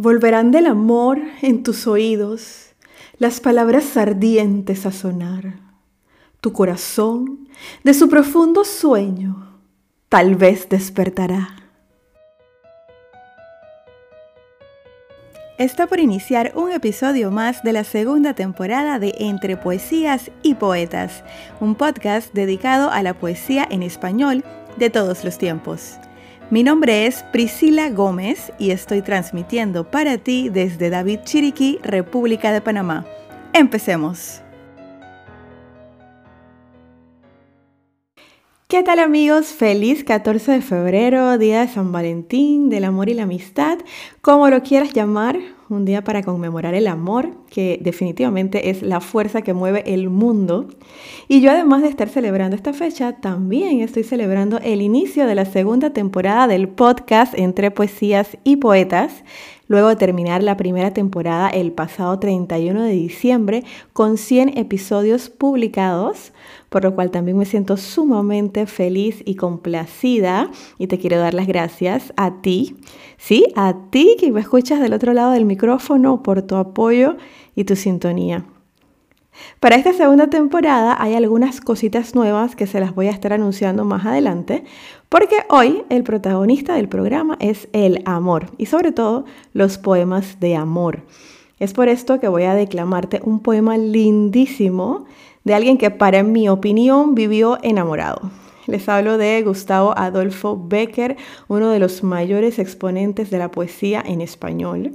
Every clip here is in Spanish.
Volverán del amor en tus oídos las palabras ardientes a sonar. Tu corazón, de su profundo sueño, tal vez despertará. Está por iniciar un episodio más de la segunda temporada de Entre Poesías y Poetas, un podcast dedicado a la poesía en español de todos los tiempos. Mi nombre es Priscila Gómez y estoy transmitiendo para ti desde David Chiriquí, República de Panamá. Empecemos. ¿Qué tal amigos? Feliz 14 de febrero, día de San Valentín, del amor y la amistad, como lo quieras llamar, un día para conmemorar el amor, que definitivamente es la fuerza que mueve el mundo. Y yo además de estar celebrando esta fecha, también estoy celebrando el inicio de la segunda temporada del podcast Entre Poesías y Poetas, luego de terminar la primera temporada el pasado 31 de diciembre con 100 episodios publicados, por lo cual también me siento sumamente feliz y complacida. Y te quiero dar las gracias a ti, sí, a ti que me escuchas del otro lado del micrófono por tu apoyo y tu sintonía. Para esta segunda temporada hay algunas cositas nuevas que se las voy a estar anunciando más adelante, porque hoy el protagonista del programa es el amor y sobre todo los poemas de amor. Es por esto que voy a declamarte un poema lindísimo de alguien que para mi opinión vivió enamorado. Les hablo de Gustavo Adolfo Becker, uno de los mayores exponentes de la poesía en español.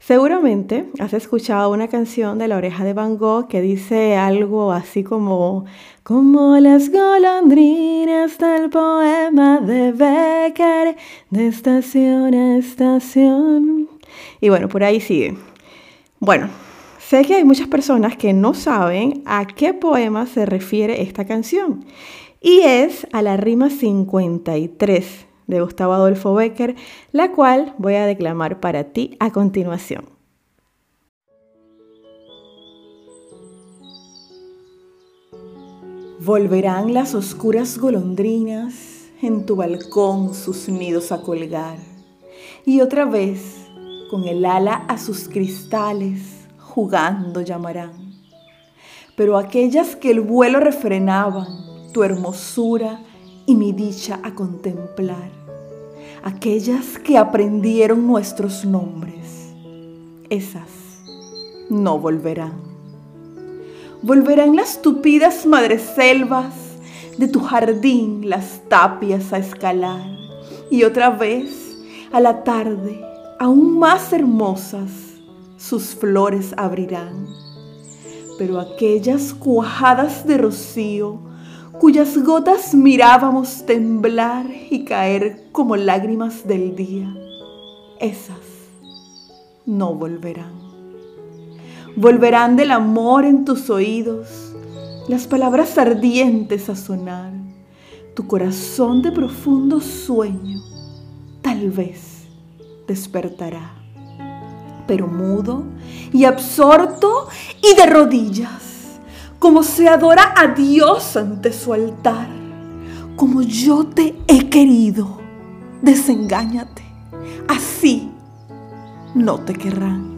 Seguramente has escuchado una canción de la oreja de Van Gogh que dice algo así como como las golondrinas del poema de Becker de estación a estación. Y bueno, por ahí sigue. Bueno, sé que hay muchas personas que no saben a qué poema se refiere esta canción y es a la rima 53 de Gustavo Adolfo Becker, la cual voy a declamar para ti a continuación. Volverán las oscuras golondrinas en tu balcón sus nidos a colgar, y otra vez, con el ala a sus cristales, jugando llamarán. Pero aquellas que el vuelo refrenaban, tu hermosura y mi dicha a contemplar, aquellas que aprendieron nuestros nombres, esas no volverán. Volverán las tupidas madreselvas de tu jardín, las tapias a escalar, y otra vez a la tarde, aún más hermosas, sus flores abrirán. Pero aquellas cuajadas de rocío, cuyas gotas mirábamos temblar y caer como lágrimas del día, esas no volverán. Volverán del amor en tus oídos, las palabras ardientes a sonar, tu corazón de profundo sueño tal vez despertará, pero mudo y absorto y de rodillas como se adora a Dios ante su altar, como yo te he querido, desengáñate, así no te querrán.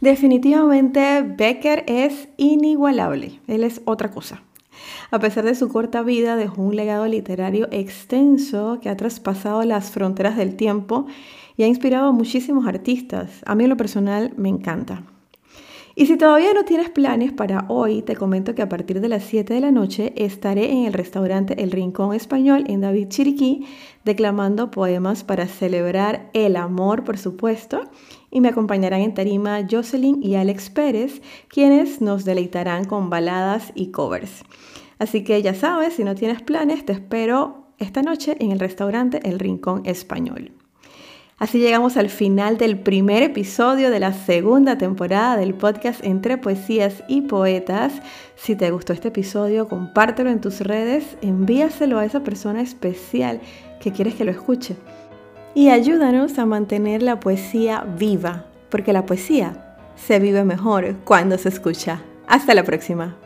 Definitivamente Becker es inigualable, él es otra cosa. A pesar de su corta vida, dejó un legado literario extenso que ha traspasado las fronteras del tiempo y ha inspirado a muchísimos artistas. A mí en lo personal me encanta. Y si todavía no tienes planes para hoy, te comento que a partir de las 7 de la noche estaré en el restaurante El Rincón Español en David Chiriquí declamando poemas para celebrar el amor, por supuesto, y me acompañarán en tarima Jocelyn y Alex Pérez, quienes nos deleitarán con baladas y covers. Así que ya sabes, si no tienes planes, te espero esta noche en el restaurante El Rincón Español. Así llegamos al final del primer episodio de la segunda temporada del podcast Entre Poesías y Poetas. Si te gustó este episodio, compártelo en tus redes, envíaselo a esa persona especial que quieres que lo escuche. Y ayúdanos a mantener la poesía viva, porque la poesía se vive mejor cuando se escucha. Hasta la próxima.